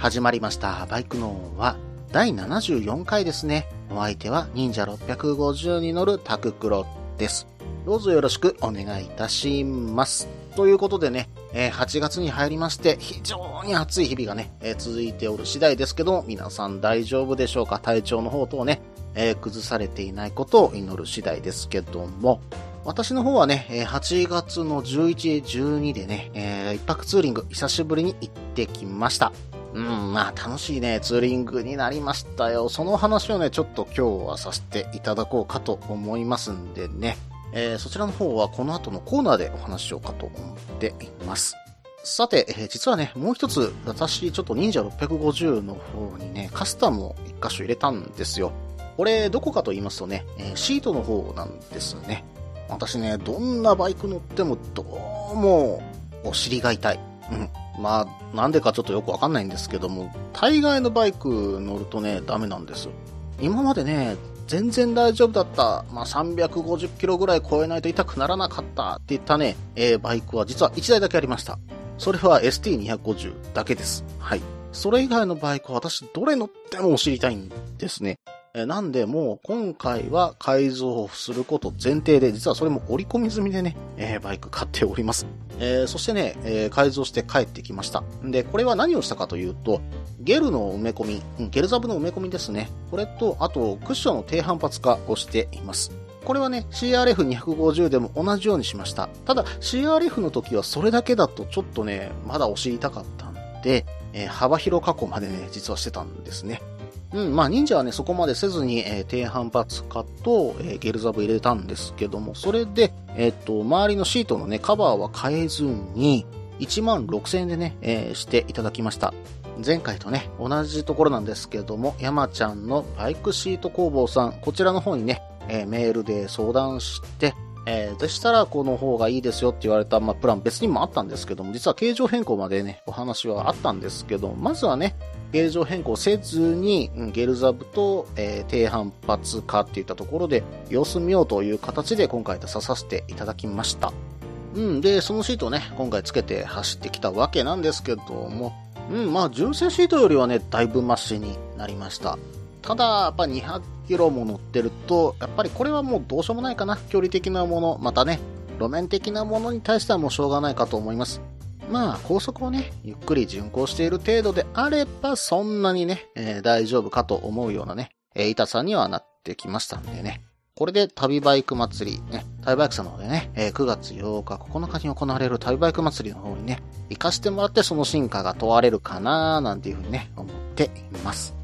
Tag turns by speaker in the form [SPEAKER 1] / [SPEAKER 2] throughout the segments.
[SPEAKER 1] 始まりました。バイクノーは第74回ですね。お相手は忍者650に乗るタククロです。どうぞよろしくお願いいたします。ということでね、え8月に入りまして非常に暑い日々がね、え続いておる次第ですけども、皆さん大丈夫でしょうか？体調の方等ね、え崩されていないことを祈る次第ですけども、私の方はね、8月の11、12でね、えー一泊ツーリング久しぶりに行ってきました。うん、まあ楽しいね、ツーリングになりましたよ。その話をね、ちょっと今日はさせていただこうかと思いますんでね。えーそちらの方はこの後のコーナーでお話ししようかと思っています。さて、えー実はね、もう一つ、私、ちょっと忍者650の方にね、カスタムを一箇所入れたんですよ。これ、どこかと言いますとね、えーシートの方なんですね。私ね、どんなバイク乗ってもどうもお尻が痛い。まあ、なんでかちょっとよくわかんないんですけども、大概のバイク乗るとね、ダメなんです。今までね、全然大丈夫だった。まあ、350キロぐらい超えないと痛くならなかったって言ったね、えーバイクは実は1台だけありました。それは ST250 だけです。はい。それ以外のバイクは私どれ乗ってもお尻痛いんですね。なんで、もう今回は改造すること前提で、実はそれも織り込み済みでね、えーバイク買っております。えーそしてね、えー改造して帰ってきました。で、これは何をしたかというと、ゲルの埋め込み、ゲルザブの埋め込みですね。これと、あと、クッションの低反発化をしています。これはね、CRF250 でも同じようにしました。ただ、CRF の時はそれだけだとちょっとね、まだ押し痛かったんで、えー幅広加工までね、実はしてたんですね。うん、まあ忍者はね、そこまでせずに、えー低反発化と、えーゲルザブ入れたんですけども、それで、えっ、と、周りのシートのね、カバーは変えずに、1万6000円でね、えーしていただきました。前回とね、同じところなんですけども、山ちゃんのバイクシート工房さん、こちらの方にね、えーメールで相談して、えーでしたらこの方がいいですよって言われた、まあ、プラン別にもあったんですけども、実は形状変更までね、お話はあったんですけど、まずはね、形状変更せずに、ゲルザブと、えー低反発化っていったところで、様子見ようという形で今回出させていただきました。うん、で、そのシートをね、今回つけて走ってきたわけなんですけども、うん、まあ、純正シートよりはね、だいぶマシになりました。ただ、やっぱ200キロも乗ってると、やっぱりこれはもうどうしようもないかな。距離的なもの、またね、路面的なものに対してはもうしょうがないかと思います。まあ、高速をね、ゆっくり巡航している程度であれば、そんなにね、えー大丈夫かと思うようなね、えー痛さにはなってきましたんでね。これで旅バイク祭り、ね、旅バイクさんの方でね、えー9月8日、9日に行われる旅バイク祭りの方にね、行かしてもらってその進化が問われるかなーなんていうふうにね、思っています。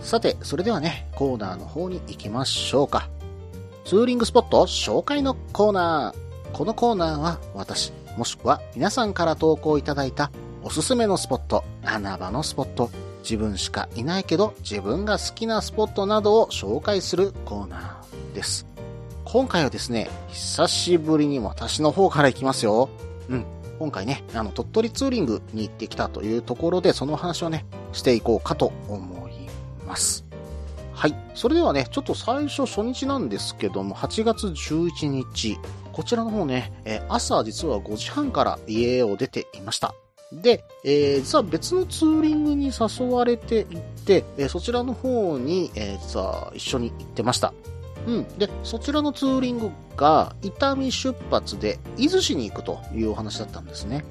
[SPEAKER 1] さて、それではね、コーナーの方に行きましょうか。ツーリングスポット紹介のコーナー。このコーナーは私、もしくは皆さんから投稿いただいたおすすめのスポット、穴場のスポット、自分しかいないけど自分が好きなスポットなどを紹介するコーナーです。今回はですね、久しぶりに私の方から行きますよ。うん。今回ね、あの、鳥取ツーリングに行ってきたというところで、その話をね、していこうかと思います。はい。それではね、ちょっと最初初日なんですけども、8月11日、こちらの方ね、朝実は5時半から家を出ていました。で、えー実は別のツーリングに誘われていて、えーそちらの方に、えー実は一緒に行ってました。うん。で、そちらのツーリングが、伊丹出発で、伊豆市に行くというお話だったんですね。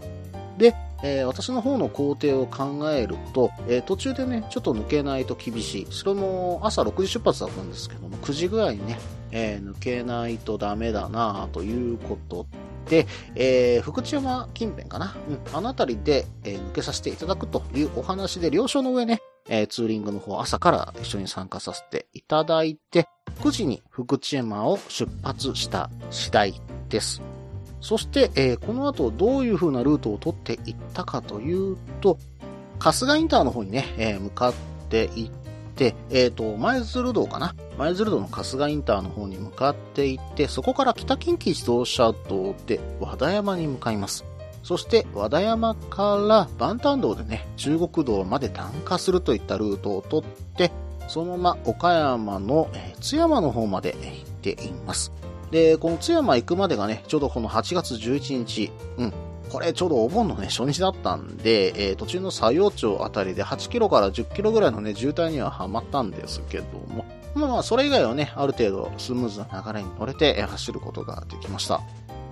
[SPEAKER 1] で、えー私の方の工程を考えると、えー途中でね、ちょっと抜けないと厳しい。それも朝6時出発だったんですけども、9時ぐらいにね、えー抜けないとダメだなということで、えー福知山近辺かな。うん、あの辺りで、えー抜けさせていただくというお話で、了承の上ね、えーツーリングの方朝から一緒に参加させていただいて、9時に福知山を出発した次第です。そして、えー、この後どういう風なルートを取っていったかというと、春日インターの方にね、えー、向かっていって、えっ、ー、と、前鶴道かな前鶴道の春日インターの方に向かっていって、そこから北近畿自動車道で和田山に向かいます。そして和田山から万端道でね、中国道まで南下するといったルートを取って、そのまま岡山の、津山の方まで行っています。で、この津山行くまでがね、ちょうどこの8月11日、うん、これちょうどお盆のね、初日だったんで、えー、途中の佐用町あたりで8キロから10キロぐらいのね、渋滞にははまったんですけども、まあまあ、それ以外はね、ある程度スムーズな流れに乗れて走ることができました。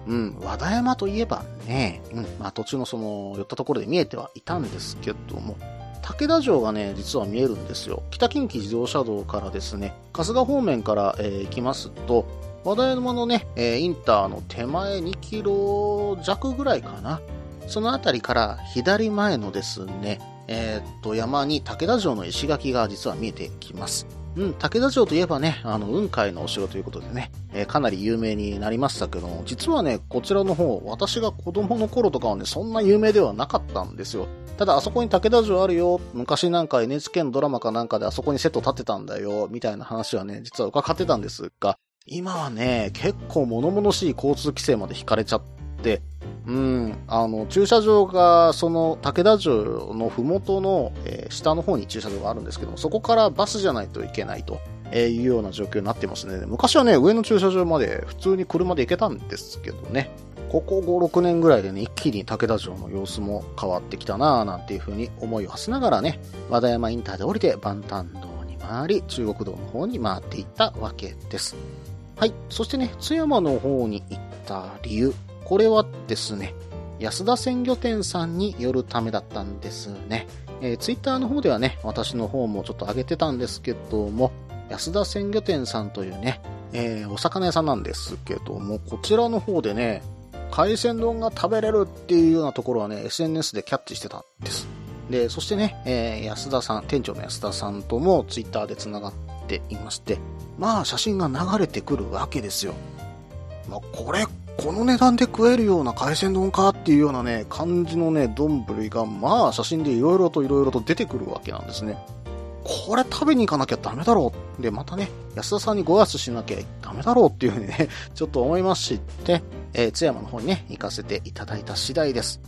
[SPEAKER 1] うん、和田山といえばね、うん、まあ途中のその、寄ったところで見えてはいたんですけども、武田城がね、実は見えるんですよ。北近畿自動車道からですね、春日方面から、えー、行きますと、和田山のね、えー、インターの手前2キロ弱ぐらいかな。その辺りから左前のですね、えー、っと、山に武田城の石垣が実は見えてきます。うん、武田城といえばね、あの、雲海のお城ということでね、えー、かなり有名になりましたけども、実はね、こちらの方、私が子供の頃とかはね、そんな有名ではなかったんですよ。ただ、あそこに武田城あるよ、昔なんか NHK のドラマかなんかであそこにセット立てたんだよ、みたいな話はね、実は伺ってたんですが、今はね、結構物々しい交通規制まで引かれちゃって、うん、あの、駐車場が、その、武田城のふもとの、えー、下の方に駐車場があるんですけども、そこからバスじゃないといけないと。えいうような状況になってますね。昔はね、上の駐車場まで普通に車で行けたんですけどね。ここ5、6年ぐらいでね、一気に武田城の様子も変わってきたなぁなんていう風に思いを馳せながらね、和田山インターで降りて万端道に回り、中国道の方に回っていったわけです。はい。そしてね、津山の方に行った理由。これはですね、安田鮮魚店さんによるためだったんですね。えー、ツイッターの方ではね、私の方もちょっと上げてたんですけども、安田鮮魚店さんというね、えー、お魚屋さんなんですけども、こちらの方でね、海鮮丼が食べれるっていうようなところはね、SNS でキャッチしてたんです。で、そしてね、えー、安田さん、店長の安田さんともツイッターで繋がっていまして、まあ写真が流れてくるわけですよ。まあ、これ、この値段で食えるような海鮮丼かっていうようなね、感じのね、丼が、まあ写真で色々と色々と出てくるわけなんですね。これ食べに行かなきゃダメだろう。で、またね、安田さんにご挨拶しなきゃダメだろうっていうふうにね、ちょっと思いまし、で、えー、津山の方にね、行かせていただいた次第です。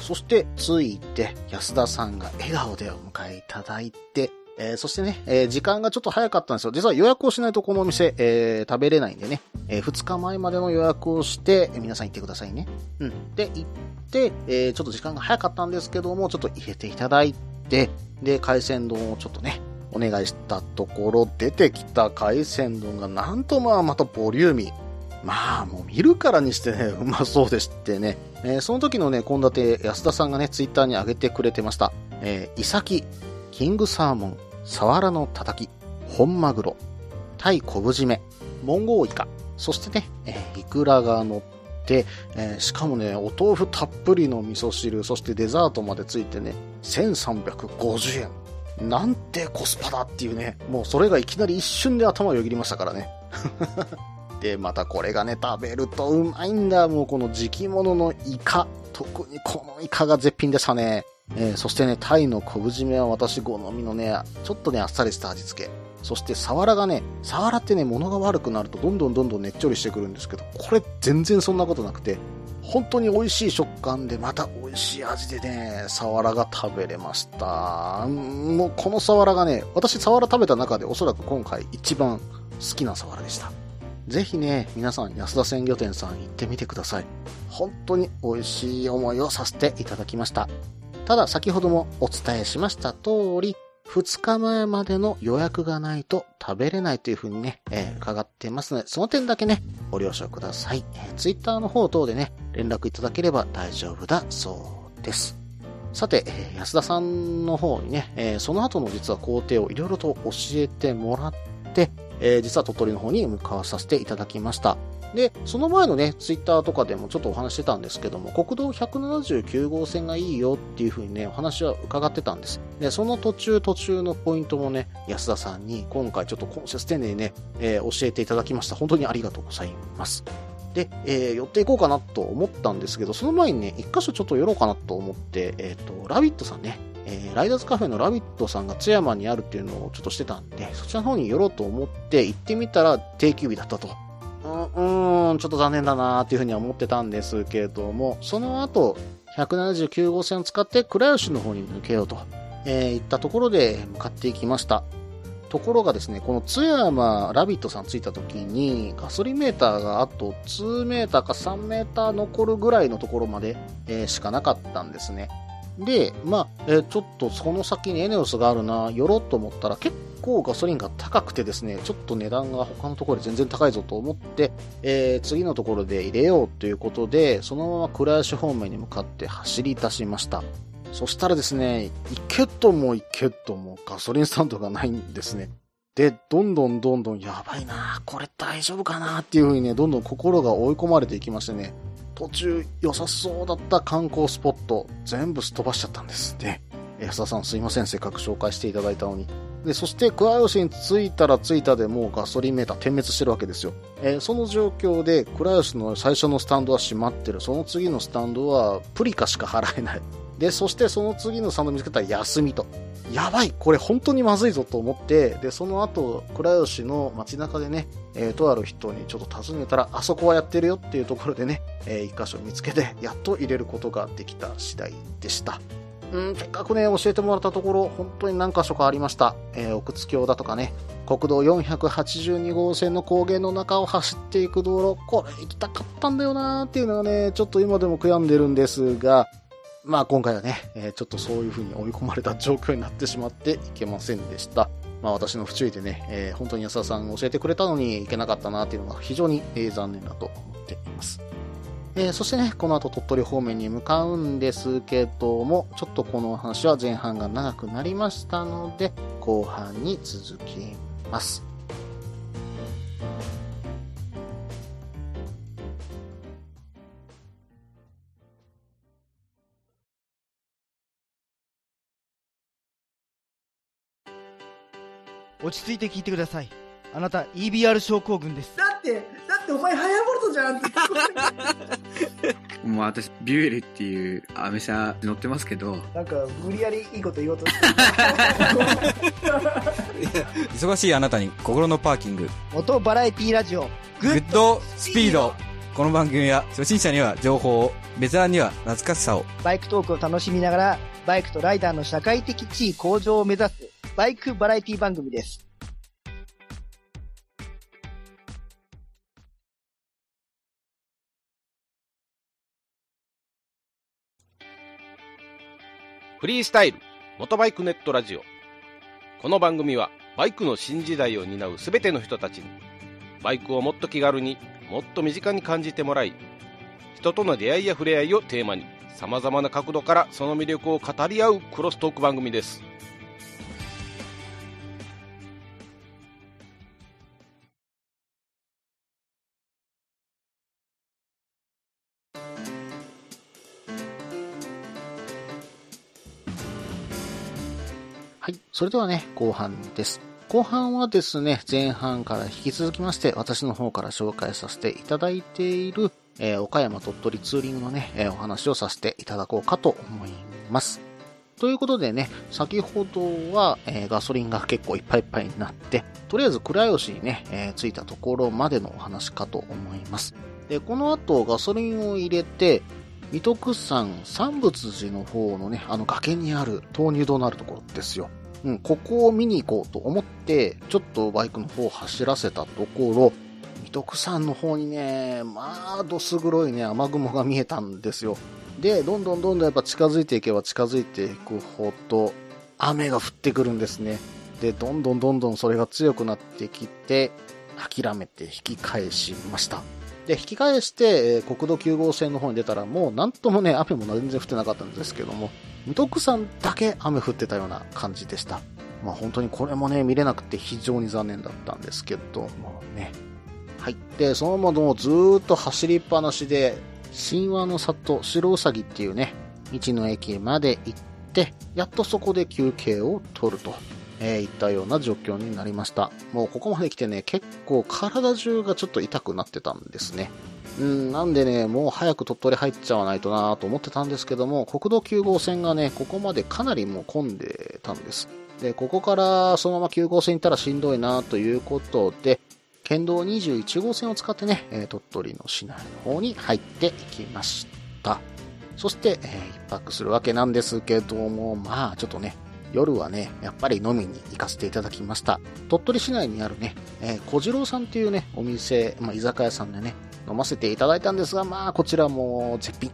[SPEAKER 1] そして、ついて、安田さんが笑顔でお迎えいただいて、えー、そしてね、えー、時間がちょっと早かったんですよ。実は予約をしないとこのお店、えー、食べれないんでね、え2日前までの予約をして、え皆さん行ってくださいね。うん。で、行って、えちょっと時間が早かったんですけども、ちょっと入れていただいて、で、海鮮丼をちょっとね、お願いしたところ、出てきた海鮮丼がなんとまあまたボリューミー。まあ、もう見るからにしてね、うまそうでしてね。えー、その時のね、献立、安田さんがね、ツイッターに上げてくれてました。えー、イサキ、キングサーモン、サワラのたたき、本マグロ、タイ昆布締め、モンゴウイカ、そしてね、えー、イクラが乗って、えー、しかもね、お豆腐たっぷりの味噌汁、そしてデザートまでついてね、1350円。なんてコスパだっていうね、もうそれがいきなり一瞬で頭をよぎりましたからね。で、またこれがね、食べるとうまいんだ。もうこの時期物のイカ。特にこのイカが絶品でしたね。えー、そしてね、タイの昆布締めは私好みのね、ちょっとね、あっさりした味付け。そして、サワラがね、サワラってね、物が悪くなるとどんどんどんどんねっちょりしてくるんですけど、これ全然そんなことなくて、本当に美味しい食感で、また美味しい味でね、サワラが食べれました。もうこのサワラがね、私サワラ食べた中でおそらく今回一番好きなサワラでした。ぜひね、皆さん安田鮮魚店さん行ってみてください。本当に美味しい思いをさせていただきました。ただ先ほどもお伝えしました通り、2日前までの予約がないと食べれないというふうにね、えー、伺ってますので、その点だけね、ご了承ください。えー、Twitter の方等でね、連絡いただければ大丈夫だそうです。さて、えー、安田さんの方にね、えー、その後の実は工程をいろいろと教えてもらって、えー、実は鳥取の方に向かわさせていただきました。で、その前のね、ツイッターとかでもちょっとお話してたんですけども、国道179号線がいいよっていう風にね、お話は伺ってたんです。で、その途中途中のポイントもね、安田さんに今回ちょっと今節丁寧にね、えー、教えていただきました。本当にありがとうございます。で、えー、寄っていこうかなと思ったんですけど、その前にね、一箇所ちょっと寄ろうかなと思って、えっ、ー、と、ラビットさんね、えー、ライダーズカフェのラビットさんが津山にあるっていうのをちょっとしてたんで、そちらの方に寄ろうと思って行ってみたら定休日だったと。ん、ちょっと残念だなっていうふうには思ってたんですけれども、その後、179号線を使って倉吉の方に抜けようと、えー、行ったところで向かっていきました。ところがですね、この津山ラビットさん着いた時に、ガソリンメーターがあと2メーターか3メーター残るぐらいのところまで、えー、しかなかったんですね。で、まあ、えー、ちょっとその先にエネオスがあるな、寄ろうと思ったら結構ガソリンが高くてですね、ちょっと値段が他のところで全然高いぞと思って、えー、次のところで入れようということで、そのまま倉吉方面に向かって走り出しました。そしたらですね、行けとも行けともガソリンスタンドがないんですね。で、どんどんどんどんやばいなこれ大丈夫かなっていう風にね、どんどん心が追い込まれていきましてね、途中良さそうだった観光スポット、全部すっ飛ばしちゃったんですね。安田さんすいません、せっかく紹介していただいたのに。で、そして倉吉に着いたら着いたでもうガソリンメーター点滅してるわけですよ。えー、その状況で倉吉の最初のスタンドは閉まってる。その次のスタンドはプリカしか払えない。で、そしてその次のスタンド見つけたら休みと。やばいこれ本当にまずいぞと思って、で、その後、倉吉の街中でね、えー、とある人にちょっと尋ねたら、あそこはやってるよっていうところでね、えー、一箇所見つけて、やっと入れることができた次第でした。うん、せっかくね、教えてもらったところ、本当に何箇所かありました。えー、奥津峡だとかね、国道482号線の高原の中を走っていく道路、これ行きたかったんだよなーっていうのがね、ちょっと今でも悔やんでるんですが、まあ今回はね、えー、ちょっとそういう風に追い込まれた状況になってしまっていけませんでした。まあ私の不注意でね、えー、本当に安田さん教えてくれたのにいけなかったなっていうのが非常に、えー、残念だと思っています。えー、そしてね、この後鳥取方面に向かうんですけども、ちょっとこの話は前半が長くなりましたので、後半に続きます。
[SPEAKER 2] 落ち着いて聞いてください。あなた EBR 症候群です。
[SPEAKER 3] だってだってお前ハヤボルトじゃんって。
[SPEAKER 4] もう私ビュエルっていうアメ車乗ってますけど。
[SPEAKER 3] なんか無理やりいいこと言おうとして。
[SPEAKER 5] 忙しいあなたに心のパーキング。
[SPEAKER 3] 元バラエティラジオ
[SPEAKER 5] グッドスピード。この番組は初心者には情報をベテランには懐かしさを。
[SPEAKER 3] バイクトークを楽しみながらバイクとライダーの社会的地位向上を目指すバイクバラエティ番組です。
[SPEAKER 6] フリースタイル元バイクネットラジオこの番組はバイクの新時代を担うすべての人たちにバイクをもっと気軽にもっと身近に感じてもらい人との出会いや触れ合いをテーマにさまざまな角度からその魅力を語り合うクロストーク番組です
[SPEAKER 1] それではね、後半です。後半はですね、前半から引き続きまして、私の方から紹介させていただいている、えー、岡山鳥取ツーリングのね、えー、お話をさせていただこうかと思います。ということでね、先ほどは、えー、ガソリンが結構いっぱいいっぱいになって、とりあえず倉吉にね、え、着いたところまでのお話かと思います。で、この後ガソリンを入れて、水徳山三仏寺の方のね、あの崖にある豆乳堂のあるところですよ。うん、ここを見に行こうと思って、ちょっとバイクの方を走らせたところ、水徳山の方にね、まあ、どす黒いね、雨雲が見えたんですよ。で、どんどんどんどんやっぱ近づいていけば近づいていくほど、雨が降ってくるんですね。で、どんどんどんどんそれが強くなってきて、諦めて引き返しました。で、引き返して、え、国道9号線の方に出たら、もうなんともね、雨も全然降ってなかったんですけども、無徳山だけ雨降ってたような感じでした。まあ本当にこれもね、見れなくて非常に残念だったんですけどもね。はい。で、そのままずーっと走りっぱなしで、神話の里、白うさぎっていうね、道の駅まで行って、やっとそこで休憩を取ると。えー、いったような状況になりました。もうここまで来てね、結構体中がちょっと痛くなってたんですね。うん、なんでね、もう早く鳥取入っちゃわないとなと思ってたんですけども、国道9号線がね、ここまでかなりもう混んでたんです。で、ここからそのまま9号線行ったらしんどいなということで、県道21号線を使ってね、え鳥取の市内の方に入っていきました。そして、えー一泊するわけなんですけども、まあちょっとね、夜はね、やっぱり飲みに行かせていただきました。鳥取市内にあるね、えー小次郎さんっていうね、お店、まあ居酒屋さんでね、飲ませていただいたんですが、まあこちらも絶品。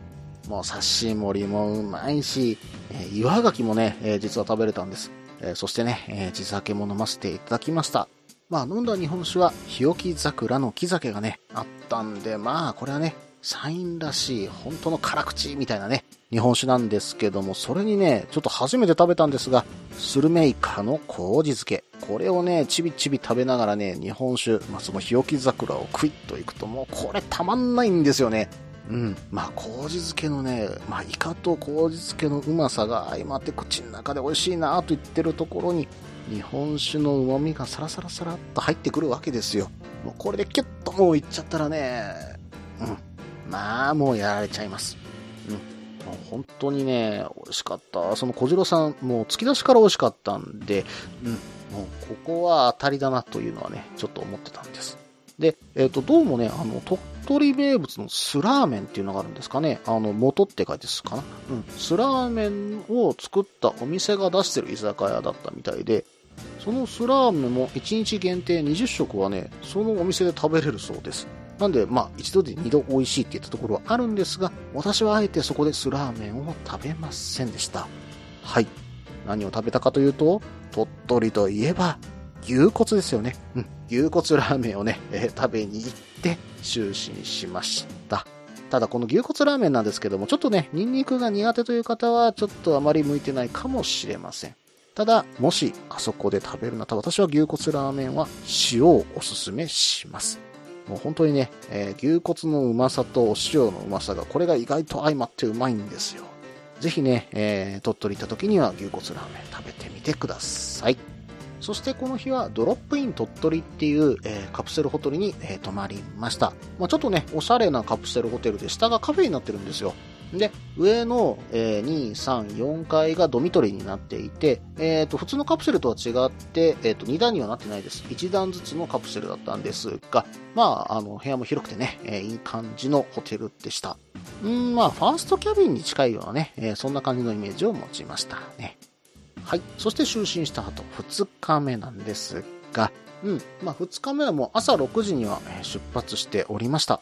[SPEAKER 1] もう刺し盛りもうまいし、えー岩牡蠣もね、えー実は食べれたんです。えーそしてね、えー地酒も飲ませていただきました。まあ飲んだ日本酒は、日置桜の木酒がね、あったんで、まあこれはね、サインらしい、本当の辛口みたいなね、日本酒なんですけども、それにね、ちょっと初めて食べたんですが、スルメイカの麹漬け。これをね、ちびちび食べながらね、日本酒、まあ、その日置桜をクイッといくと、もうこれたまんないんですよね。うん。まあ、麹漬けのね、まあ、イカと麹漬けのうまさが相まって口の中で美味しいなと言ってるところに、日本酒の旨味がサラサラサラっと入ってくるわけですよ。もうこれでキュッともういっちゃったらね、うん。まあ、もうやられちゃいます。うん。もう本当にね、美味しかった。その小次郎さん、もう突き出しから美味しかったんで、うん。もうここは当たりだなというのはね、ちょっと思ってたんです。で、えっ、と、どうもね、あの、鳥取名物のスラーメンっていうのがあるんですかね。あの、元って書いてすかな。うん。スラーメンを作ったお店が出してる居酒屋だったみたいで、そのスラーメンも1日限定20食はね、そのお店で食べれるそうです。なんで、まあ、一度で二度美味しいって言ったところはあるんですが、私はあえてそこでスラーメンを食べませんでした。はい。何を食べたかというと、鳥取といえば、牛骨ですよね。うん。牛骨ラーメンをね、えー食べに行って就寝しました。ただこの牛骨ラーメンなんですけども、ちょっとね、ニンニクが苦手という方は、ちょっとあまり向いてないかもしれません。ただ、もし、あそこで食べるなら、私は牛骨ラーメンは塩をおすすめします。もう本当にね、えー牛骨のうまさとお塩のうまさが、これが意外と相まってうまいんですよ。ぜひね、えー鳥取行った時には牛骨ラーメン食べてみてください。そしてこの日はドロップイン鳥取っていう、えーカプセルホテルに、えー泊まりました。まあ、ちょっとね、おしゃれなカプセルホテルで下がカフェになってるんですよ。で、上の、えー2、3、4階がドミトリーになっていて、えっ、と、普通のカプセルとは違って、えっ、と、2段にはなってないです。1段ずつのカプセルだったんですが、まあ、あの、部屋も広くてね、えーいい感じのホテルでした。うん、まあ、ファーストキャビンに近いようなね、えーそんな感じのイメージを持ちましたね。はい。そして就寝した後、2日目なんですが、うん。まあ、2日目はもう朝6時には出発しておりました。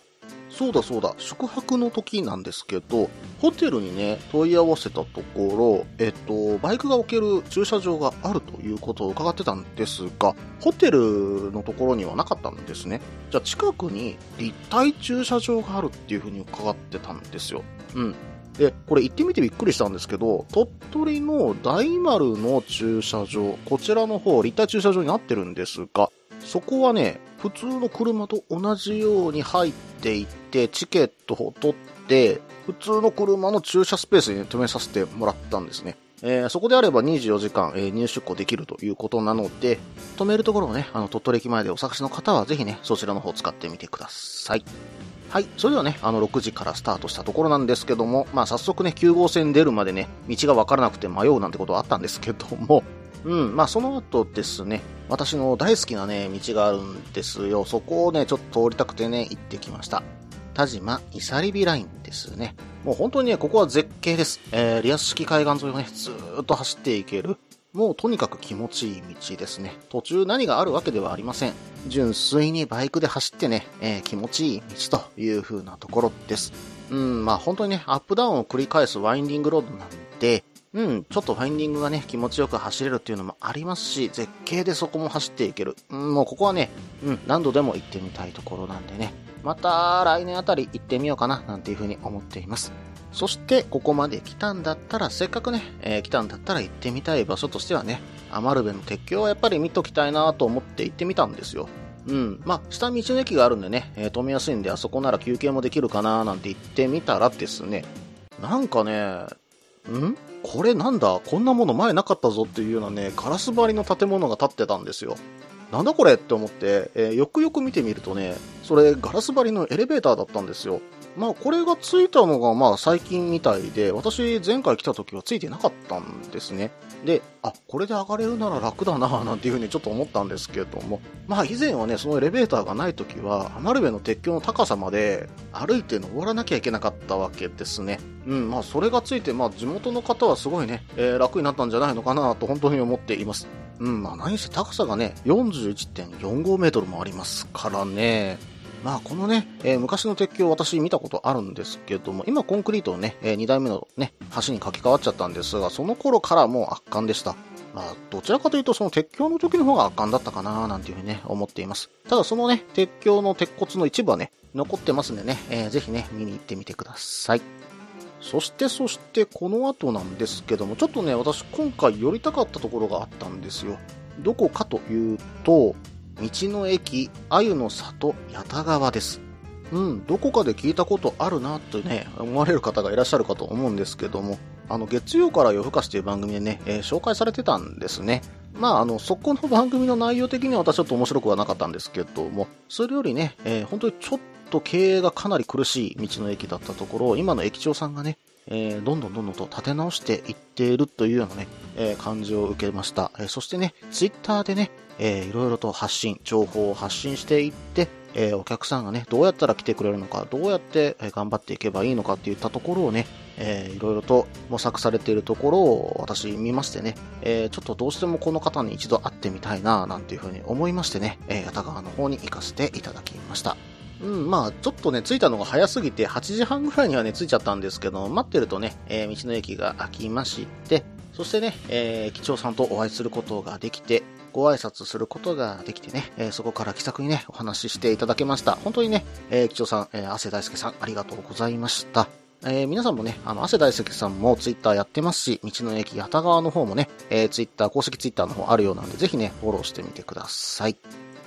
[SPEAKER 1] そうだそうだ、宿泊の時なんですけど、ホテルにね、問い合わせたところ、えっと、バイクが置ける駐車場があるということを伺ってたんですが、ホテルのところにはなかったんですね。じゃあ近くに立体駐車場があるっていうふうに伺ってたんですよ。うん。で、これ行ってみてびっくりしたんですけど、鳥取の大丸の駐車場、こちらの方、立体駐車場になってるんですが、そこはね、普通の車と同じように入っていって、チケットを取って、普通の車の駐車スペースに止めさせてもらったんですね。えーそこであれば24時間、えー入出庫できるということなので、止めるところをね、あの、鳥取駅前でお探しの方はぜひね、そちらの方を使ってみてください。はい。それではね、あの、6時からスタートしたところなんですけども、まあ、早速ね、9号線出るまでね、道がわからなくて迷うなんてことはあったんですけども、うん、まあ、その後ですね、私の大好きなね、道があるんですよ。そこをね、ちょっと通りたくてね、行ってきました。田島イサリビラインですね。もう本当にね、ここは絶景です。えー、リアス式海岸沿いをね、ずーっと走っていける。もうとにかく気持ちいい道ですね。途中何があるわけではありません。純粋にバイクで走ってね、えー気持ちいい道という風なところです。うん、まあ本当にね、アップダウンを繰り返すワインディングロードなんで、うん、ちょっとファインディングがね、気持ちよく走れるっていうのもありますし、絶景でそこも走っていける。うん、もうここはね、うん、何度でも行ってみたいところなんでね、また来年あたり行ってみようかな、なんていう風に思っています。そして、ここまで来たんだったら、せっかくね、えー来たんだったら行ってみたい場所としてはね、アマルベの鉄橋はやっぱり見ときたいなと思って行ってみたんですよ。うん。まあ、下道の駅があるんでね、えー止めやすいんで、あそこなら休憩もできるかななんて行ってみたらですね、なんかね、ん？これなんだ？こんなもの前なかったぞっていうようなね、ガラス張りの建物が建ってたんですよ。なんだこれって思って、えーよくよく見てみるとね、それガラス張りのエレベーターだったんですよ。まあこれがついたのがまあ最近みたいで、私前回来た時はついてなかったんですね。で、あ、これで上がれるなら楽だなぁ なんていうふうにちょっと思ったんですけれども、まあ以前はね、そのエレベーターがない時は、離れ部の鉄橋の高さまで歩いて登らなきゃいけなかったわけですね。うん、まあそれがついて、まあ地元の方はすごいね、えー楽になったんじゃないのかなと本当に思っています。うん、まあ何せ高さがね、41.45メートルもありますからね。まあこのね、えー昔の鉄橋私見たことあるんですけども、今コンクリートのね、え2代目のね、橋に書き換わっちゃったんですが、その頃からもう圧巻でした。まあ、どちらかというとその鉄橋の時の方が圧巻だったかななんていうふうにね、思っています。ただそのね、鉄橋の鉄骨の一部はね、残ってますんでね、えーぜひね、見に行ってみてください。そしてそしてこの後なんですけども、ちょっとね、私今回寄りたかったところがあったんですよ。どこかというと、道の駅、鮎の里、八田川です。うん、どこかで聞いたことあるなとね、思われる方がいらっしゃるかと思うんですけども、あの、月曜から夜更かしという番組でね、えー紹介されてたんですね。まあ、あの、そこの番組の内容的には私ちょっと面白くはなかったんですけども、それよりね、えー本当にちょっと経営がかなり苦しい道の駅だったところを、今の駅長さんがね、えーどんどんどんどんと立て直していっているというようなね、えー感じを受けました。えーそしてね、ツイッターでね、えーいろいろと発信、情報を発信していって、えーお客さんがね、どうやったら来てくれるのか、どうやってえ頑張っていけばいいのかっていったところをね、えーいろいろと模索されているところを私見ましてね、えーちょっとどうしてもこの方に一度会ってみたいな、なんていうふうに思いましてね、えー、八田川の方に行かせていただきました。うん、まあ、ちょっとね、着いたのが早すぎて、8時半ぐらいにはね、着いちゃったんですけど、待ってるとね、えー道の駅が開きまして、そしてね、えー、駅長さんとお会いすることができて、ご挨拶することができてね、えーそこから気さくにね、お話ししていただけました。本当にね、えー、駅長さん、えー、汗大輔さん、ありがとうございました。えー皆さんもね、あの、汗大輔さんもツイッターやってますし、道の駅八田川の方もね、えー、ツイッター、公式ツイッターの方あるようなんで、ぜひね、フォローしてみてください。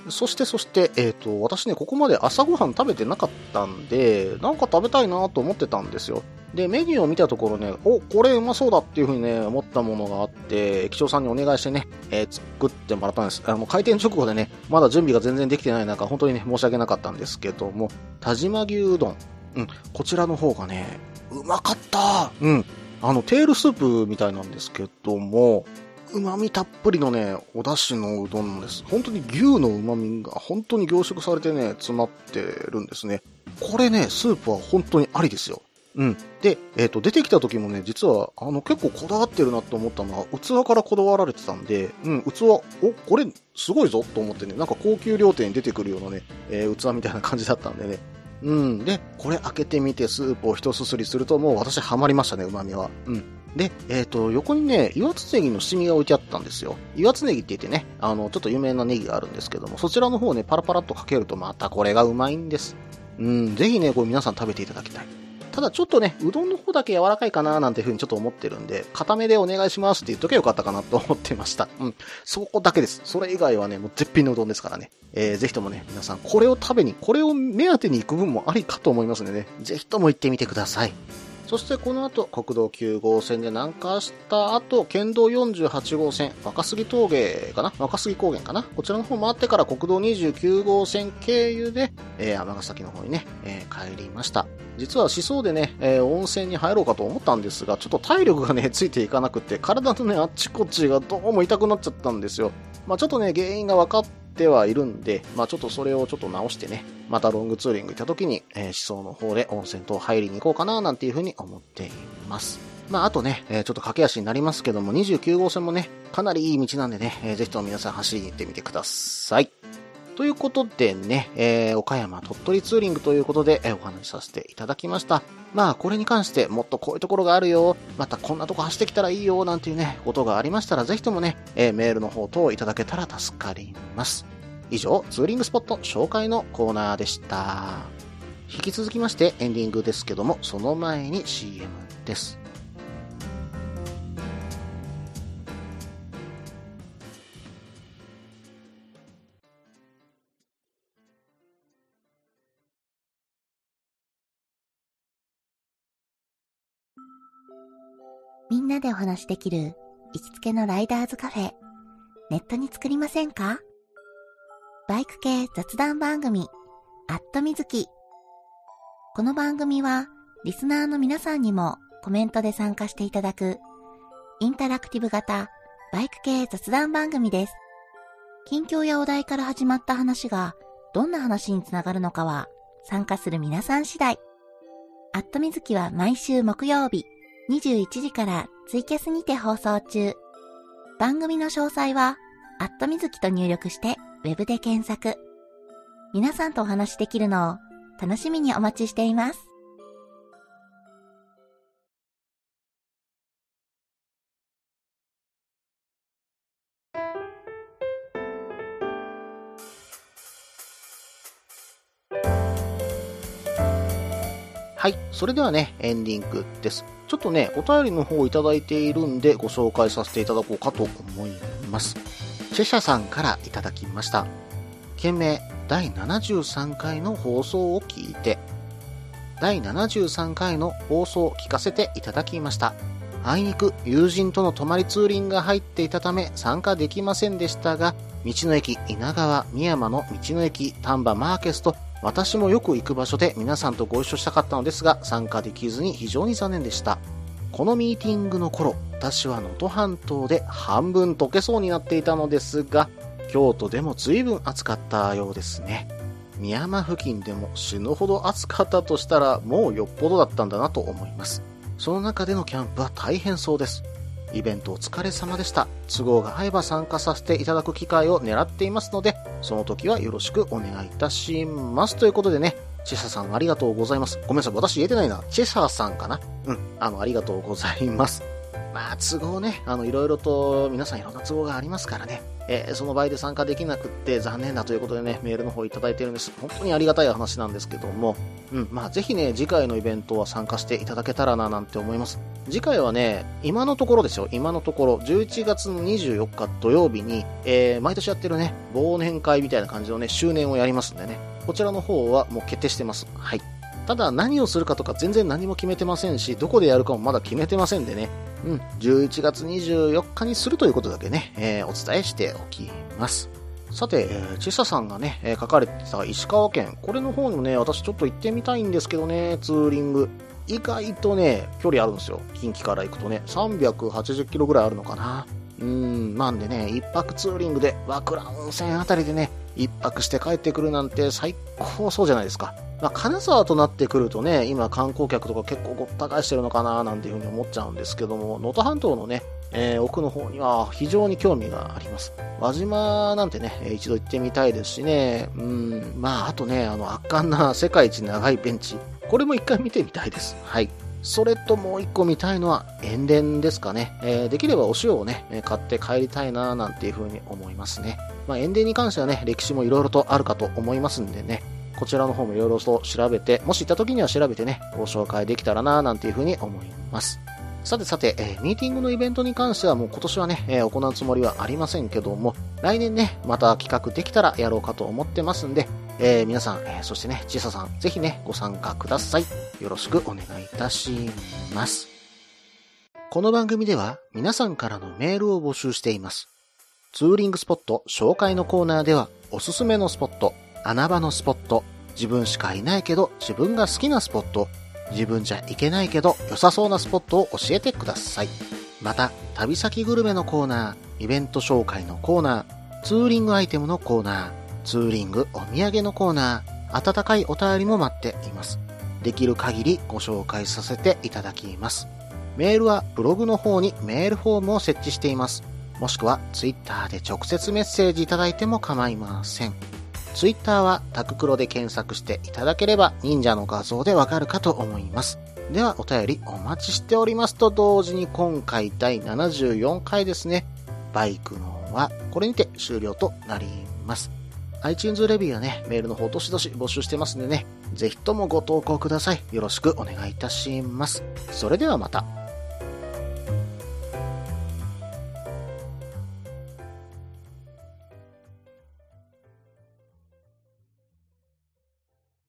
[SPEAKER 1] そして、そして、えっ、と、私ね、ここまで朝ごはん食べてなかったんで、なんか食べたいなと思ってたんですよ。で、メニューを見たところね、お、これうまそうだっていうふうにね、思ったものがあって、駅長さんにお願いしてね、えー作ってもらったんです。あの、開店直後でね、まだ準備が全然できてない中、本当にね、申し訳なかったんですけども、田島牛うどん。うん、こちらの方がね、うまかったうん。あの、テールスープみたいなんですけども、旨味たっぷりのね、お出汁のうどんです。本当に牛の旨味が本当に凝縮されてね、詰まってるんですね。これね、スープは本当にありですよ。うん。で、えっ、と、出てきた時もね、実は、あの、結構こだわってるなと思ったのは、器からこだわられてたんで、うん、器、お、これ、すごいぞと思ってね、なんか高級料亭に出てくるようなね、えー器みたいな感じだったんでね。うん。で、これ開けてみてスープを一すすりすると、もう私ハマりましたね、旨味は。うん。で、えっ、と、横にね、岩津ネギの七味が置いてあったんですよ。岩津ネギって言ってね、あの、ちょっと有名なネギがあるんですけども、そちらの方をね、パラパラっとかけると、またこれがうまいんです。うん、ぜひね、これ皆さん食べていただきたい。ただちょっとね、うどんの方だけ柔らかいかななんていうふうにちょっと思ってるんで、固めでお願いしますって言っときゃよかったかなと思ってました。うん。そこだけです。それ以外はね、もう絶品のうどんですからね。えー、ぜひともね、皆さん、これを食べに、これを目当てに行く分もありかと思いますんでね、ぜひとも行ってみてください。そしてこの後、国道9号線で南下した後、県道48号線、若杉峠かな？若杉高原かな？こちらの方回ってから国道29号線経由で、えー、尼崎の方にね、えー帰りました。実は思想でね、えー温泉に入ろうかと思ったんですが、ちょっと体力がね、ついていかなくて、体のね、あっちこっちがどうも痛くなっちゃったんですよ。まあちょっとね、原因が分かってはいるんで、まあちょっとそれをちょっと直してね、またロングツーリング行った時に、えー、思想の方で温泉と入りに行こうかな、なんていうふうに思っています。まああとね、えーちょっと駆け足になりますけども、29号線もね、かなりいい道なんでね、えーぜひとも皆さん走りに行ってみてください。ということでね、えー岡山鳥取ツーリングということで、えーお話しさせていただきました。まあ、これに関してもっとこういうところがあるよ、またこんなとこ走ってきたらいいよ、なんていうね、ことがありましたら、ぜひともね、えーメールの方等いただけたら助かります。以上、ツーリングスポット紹介のコーナーでした。引き続きましてエンディングですけども、その前に CM です。
[SPEAKER 7] でお話できる行きつけのライダーズカフェ、ネットに作りませんか？バイク系雑談番組、アットみずき。この番組は、リスナーの皆さんにもコメントで参加していただく、インタラクティブ型バイク系雑談番組です。近況やお題から始まった話が、どんな話につながるのかは、参加する皆さん次第。アットみずきは毎週木曜日、21時からツイキャスにて放送中。番組の詳細は、アットみずきと入力して、ウェブで検索。皆さんとお話しできるのを楽しみにお待ちしています。
[SPEAKER 1] はい。それではね、エンディングです。ちょっとね、お便りの方をいただいているんで、ご紹介させていただこうかと思います。チェシャさんからいただきました。件名、第73回の放送を聞いて、第73回の放送を聞かせていただきました。あいにく友人との泊まりツーリングが入っていたため参加できませんでしたが、道の駅稲川、宮山の道の駅丹波マーケスと私もよく行く場所で皆さんとご一緒したかったのですが参加できずに非常に残念でした。このミーティングの頃、私は能登半島で半分溶けそうになっていたのですが、京都でも随分暑かったようですね。宮山付近でも死ぬほど暑かったとしたらもうよっぽどだったんだなと思います。その中でのキャンプは大変そうです。イベントお疲れ様でした。都合が合えば参加させていただく機会を狙っていますので、その時はよろしくお願いいたします。ということでね、チェサさんありがとうございます。ごめんなさい、私言えてないな。チェサーさんかな？うん、あの、ありがとうございます。まあ、都合ね、あの、いろいろと皆さんいろんな都合がありますからね。えーその場合で参加できなくって残念だということでね、メールの方いただいてるんです。本当にありがたい話なんですけども、うん、まあぜひね、次回のイベントは参加していただけたらななんて思います。次回はね、今のところですよ、今のところ、11月の24日土曜日に、えー毎年やってるね、忘年会みたいな感じのね、周年をやりますんでね、こちらの方はもう決定してます。はい。ただ何をするかとか全然何も決めてませんし、どこでやるかもまだ決めてませんでね、うん、11月24日にするということだけね、えーお伝えしておきます。さて、えー、ちささんがね、えー書かれてた石川県、これの方にもね、私ちょっと行ってみたいんですけどね、ツーリング。意外とね、距離あるんですよ。近畿から行くとね、380キロぐらいあるのかな。うーん、なんでね、一泊ツーリングで、和倉温泉あたりでね、一泊して帰ってくるなんて最高そうじゃないですか。まあ、金沢となってくるとね、今観光客とか結構ごった返してるのかななんていうふうに思っちゃうんですけども、能登半島のね、えー奥の方には非常に興味があります。輪島なんてね、一度行ってみたいですしね、うん、まあ、あとね、あの、圧巻な世界一長いベンチ、これも一回見てみたいです。はい。それともう一個見たいのは塩田ですかね。えーできればお塩をね、買って帰りたいななんていうふうに思いますね。まあ、塩田に関してはね、歴史もいろいろとあるかと思いますんでね、こちらの方もいろいろと調べて、もし行った時には調べてね、ご紹介できたらななんていうふうに思います。さてさて、えーミーティングのイベントに関してはもう今年はね、えー行うつもりはありませんけども、来年ね、また企画できたらやろうかと思ってますんで、えー皆さん、えーそしてね、ちささん、ぜひね、ご参加ください。よろしくお願いいたします。この番組では皆さんからのメールを募集しています。ツーリングスポット紹介のコーナーでは、おすすめのスポット、穴場のスポット、自分しかいないけど自分が好きなスポット、自分じゃ行けないけど良さそうなスポットを教えてください。また、旅先グルメのコーナー、イベント紹介のコーナー、ツーリングアイテムのコーナー、ツーリングお土産のコーナー、温かいお便りも待っています。できる限りご紹介させていただきます。メールはブログの方にメールフォームを設置しています。もしくはツイッターで直接メッセージいただいても構いません。ツイッターはタククロで検索していただければ忍者の画像でわかるかと思います。ではお便りお待ちしておりますと同時に今回第74回ですね。バイクのはこれにて終了となります。iTunes レビューやね、メールの方どしどし募集してますんでね、ぜひともご投稿ください。よろしくお願いいたします。それではまた。